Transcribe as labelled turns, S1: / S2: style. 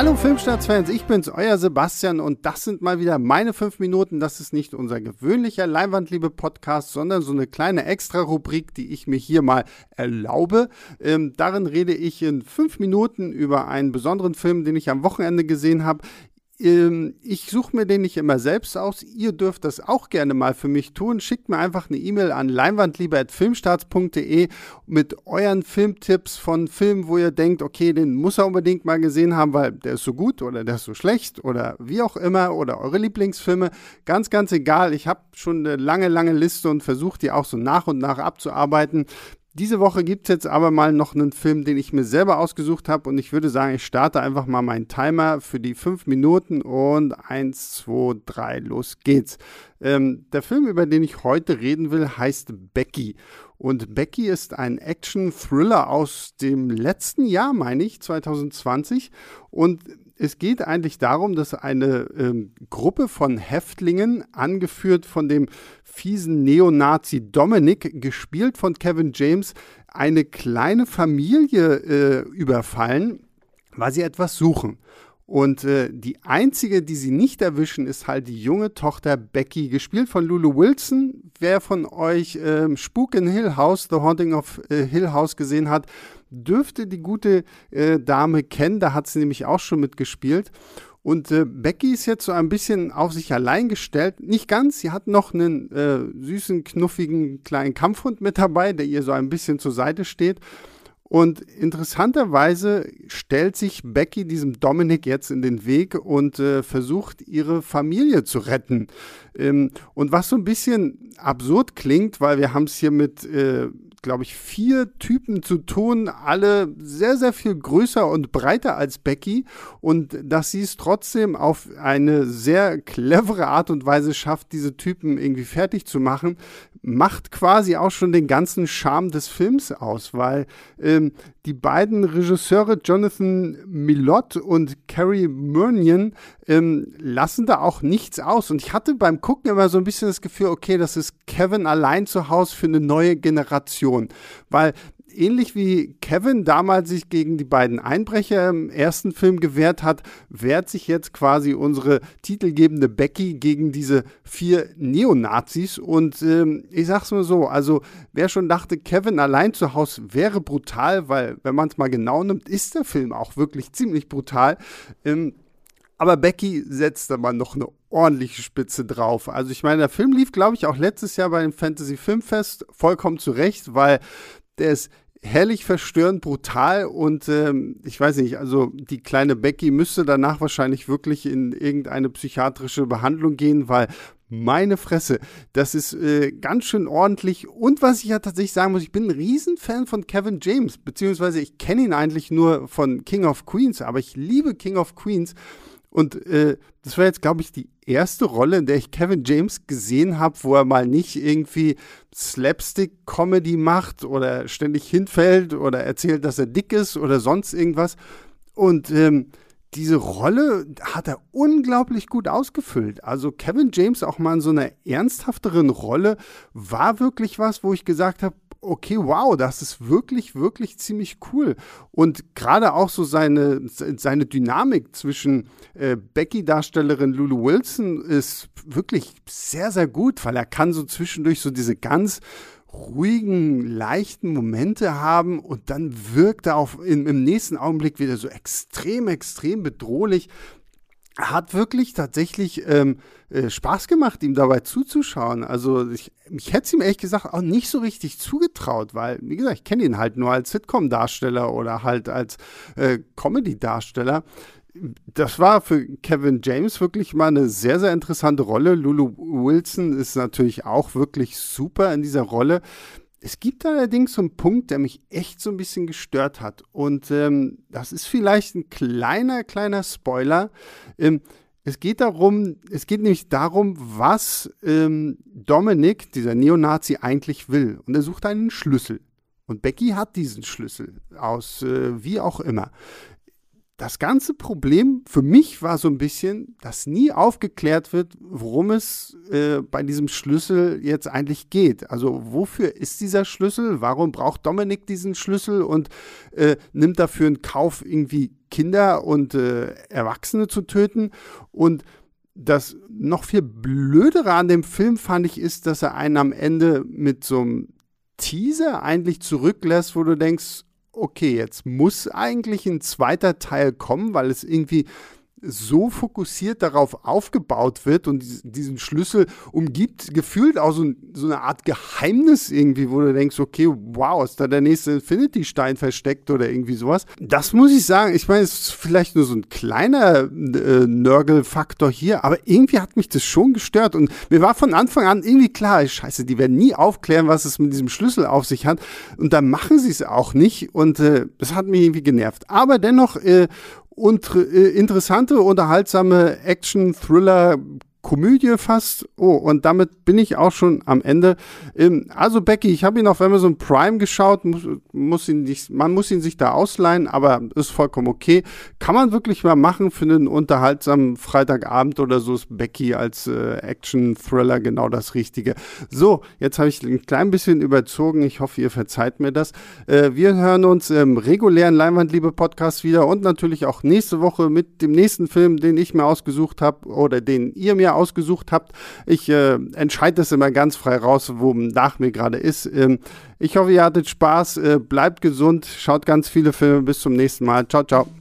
S1: Hallo Filmstarts-Fans, ich bin's, euer Sebastian und das sind mal wieder meine fünf Minuten. Das ist nicht unser gewöhnlicher Leinwandliebe-Podcast, sondern so eine kleine Extra-Rubrik, die ich mir hier mal erlaube. Ähm, darin rede ich in fünf Minuten über einen besonderen Film, den ich am Wochenende gesehen habe. Ähm, ich suche mir den nicht immer selbst aus. Ihr dürft das auch gerne mal für mich tun. Schickt mir einfach eine E-Mail an leinwandliebe.filmstarts.de mit euren Filmtipps von Filmen, wo ihr denkt, okay, den muss er unbedingt mal gesehen haben, weil der ist so gut oder der ist so schlecht oder wie auch immer oder eure Lieblingsfilme. Ganz, ganz egal. Ich habe schon eine lange, lange Liste und versuche die auch so nach und nach abzuarbeiten. Diese Woche gibt es jetzt aber mal noch einen Film, den ich mir selber ausgesucht habe und ich würde sagen, ich starte einfach mal meinen Timer für die fünf Minuten und eins, zwei, drei, los geht's. Ähm, der Film, über den ich heute reden will, heißt Becky. Und Becky ist ein Action-Thriller aus dem letzten Jahr, meine ich, 2020. Und es geht eigentlich darum, dass eine ähm, Gruppe von Häftlingen, angeführt von dem fiesen Neonazi Dominic, gespielt von Kevin James, eine kleine Familie äh, überfallen, weil sie etwas suchen. Und äh, die einzige, die sie nicht erwischen, ist halt die junge Tochter Becky, gespielt von Lulu Wilson. Wer von euch äh, Spuk in Hill House, The Haunting of äh, Hill House gesehen hat, dürfte die gute äh, Dame kennen. Da hat sie nämlich auch schon mitgespielt. Und äh, Becky ist jetzt so ein bisschen auf sich allein gestellt. Nicht ganz, sie hat noch einen äh, süßen, knuffigen kleinen Kampfhund mit dabei, der ihr so ein bisschen zur Seite steht. Und interessanterweise stellt sich Becky diesem Dominik jetzt in den Weg und äh, versucht, ihre Familie zu retten. Ähm, und was so ein bisschen absurd klingt, weil wir haben es hier mit äh, glaube ich, vier Typen zu tun, alle sehr, sehr viel größer und breiter als Becky und dass sie es trotzdem auf eine sehr clevere Art und Weise schafft, diese Typen irgendwie fertig zu machen, macht quasi auch schon den ganzen Charme des Films aus, weil ähm, die beiden Regisseure Jonathan Millot und Carrie Murnion ähm, lassen da auch nichts aus. Und ich hatte beim Gucken immer so ein bisschen das Gefühl, okay, das ist Kevin allein zu Hause für eine neue Generation. Weil ähnlich wie Kevin damals sich gegen die beiden Einbrecher im ersten Film gewehrt hat, wehrt sich jetzt quasi unsere titelgebende Becky gegen diese vier Neonazis. Und ähm, ich sag's mal so, also wer schon dachte, Kevin allein zu Hause wäre brutal, weil wenn man es mal genau nimmt, ist der Film auch wirklich ziemlich brutal. Ähm, aber Becky setzt da mal noch eine ordentliche Spitze drauf. Also ich meine, der Film lief, glaube ich, auch letztes Jahr bei dem Fantasy Filmfest vollkommen zurecht, weil der ist herrlich verstörend, brutal und ähm, ich weiß nicht, also die kleine Becky müsste danach wahrscheinlich wirklich in irgendeine psychiatrische Behandlung gehen, weil meine Fresse, das ist äh, ganz schön ordentlich. Und was ich ja tatsächlich sagen muss, ich bin ein Riesenfan von Kevin James, beziehungsweise ich kenne ihn eigentlich nur von King of Queens, aber ich liebe King of Queens. Und äh, das war jetzt, glaube ich, die erste Rolle, in der ich Kevin James gesehen habe, wo er mal nicht irgendwie Slapstick-Comedy macht oder ständig hinfällt oder erzählt, dass er dick ist oder sonst irgendwas. Und ähm, diese Rolle hat er unglaublich gut ausgefüllt. Also Kevin James auch mal in so einer ernsthafteren Rolle war wirklich was, wo ich gesagt habe, okay, wow, das ist wirklich, wirklich ziemlich cool. Und gerade auch so seine, seine Dynamik zwischen äh, Becky-Darstellerin Lulu Wilson ist wirklich sehr, sehr gut, weil er kann so zwischendurch so diese ganz ruhigen, leichten Momente haben und dann wirkt er auf, im, im nächsten Augenblick wieder so extrem, extrem bedrohlich hat wirklich tatsächlich ähm, äh, Spaß gemacht, ihm dabei zuzuschauen. Also ich, ich hätte es ihm ehrlich gesagt auch nicht so richtig zugetraut, weil, wie gesagt, ich kenne ihn halt nur als Sitcom-Darsteller oder halt als äh, Comedy-Darsteller. das war für Kevin James wirklich mal eine sehr, sehr interessante Rolle. Lulu Wilson ist natürlich auch wirklich super in dieser Rolle. Es gibt allerdings so einen Punkt, der mich echt so ein bisschen gestört hat. Und ähm, das ist vielleicht ein kleiner, kleiner Spoiler. Ähm, es geht darum, es geht nämlich darum, was ähm, Dominic, dieser Neonazi, eigentlich will. Und er sucht einen Schlüssel. Und Becky hat diesen Schlüssel aus äh, wie auch immer das ganze Problem für mich war so ein bisschen, dass nie aufgeklärt wird, worum es äh, bei diesem Schlüssel jetzt eigentlich geht. Also wofür ist dieser Schlüssel? Warum braucht Dominik diesen Schlüssel und äh, nimmt dafür in Kauf, irgendwie Kinder und äh, Erwachsene zu töten? Und das noch viel blödere an dem Film fand ich ist, dass er einen am Ende mit so einem Teaser eigentlich zurücklässt, wo du denkst, okay, jetzt muss eigentlich ein zweiter Teil kommen, weil es irgendwie so fokussiert darauf aufgebaut wird und diesen Schlüssel umgibt, gefühlt auch so, so, eine Art Geheimnis irgendwie, wo du denkst, okay, wow, ist da der nächste Infinity-Stein versteckt oder irgendwie sowas. Das muss ich sagen, ich meine, es ist vielleicht nur so ein kleiner äh, Nörgel-Faktor hier, aber irgendwie hat mich das schon gestört und mir war von Anfang an irgendwie klar, scheiße, die werden nie aufklären, was es mit diesem Schlüssel auf sich hat und da machen sie es auch nicht und äh, das hat mich irgendwie genervt. Aber dennoch, äh, und äh, interessante, unterhaltsame Action-Thriller Komödie fast. Oh, und damit bin ich auch schon am Ende. Ähm, also Becky, ich habe ihn auf Amazon Prime geschaut, muss, muss ihn nicht, man muss ihn sich da ausleihen, aber ist vollkommen okay. Kann man wirklich mal machen für einen unterhaltsamen Freitagabend oder so ist Becky als äh, Action-Thriller genau das Richtige. So, jetzt habe ich ein klein bisschen überzogen. Ich hoffe, ihr verzeiht mir das. Äh, wir hören uns im regulären Leinwandliebe-Podcast wieder und natürlich auch nächste Woche mit dem nächsten Film, den ich mir ausgesucht habe oder den ihr mir ausgesucht habt. Ich äh, entscheide das immer ganz frei raus, wo nach mir gerade ist. Ähm, ich hoffe, ihr hattet Spaß. Äh, bleibt gesund, schaut ganz viele Filme. Bis zum nächsten Mal. Ciao, ciao.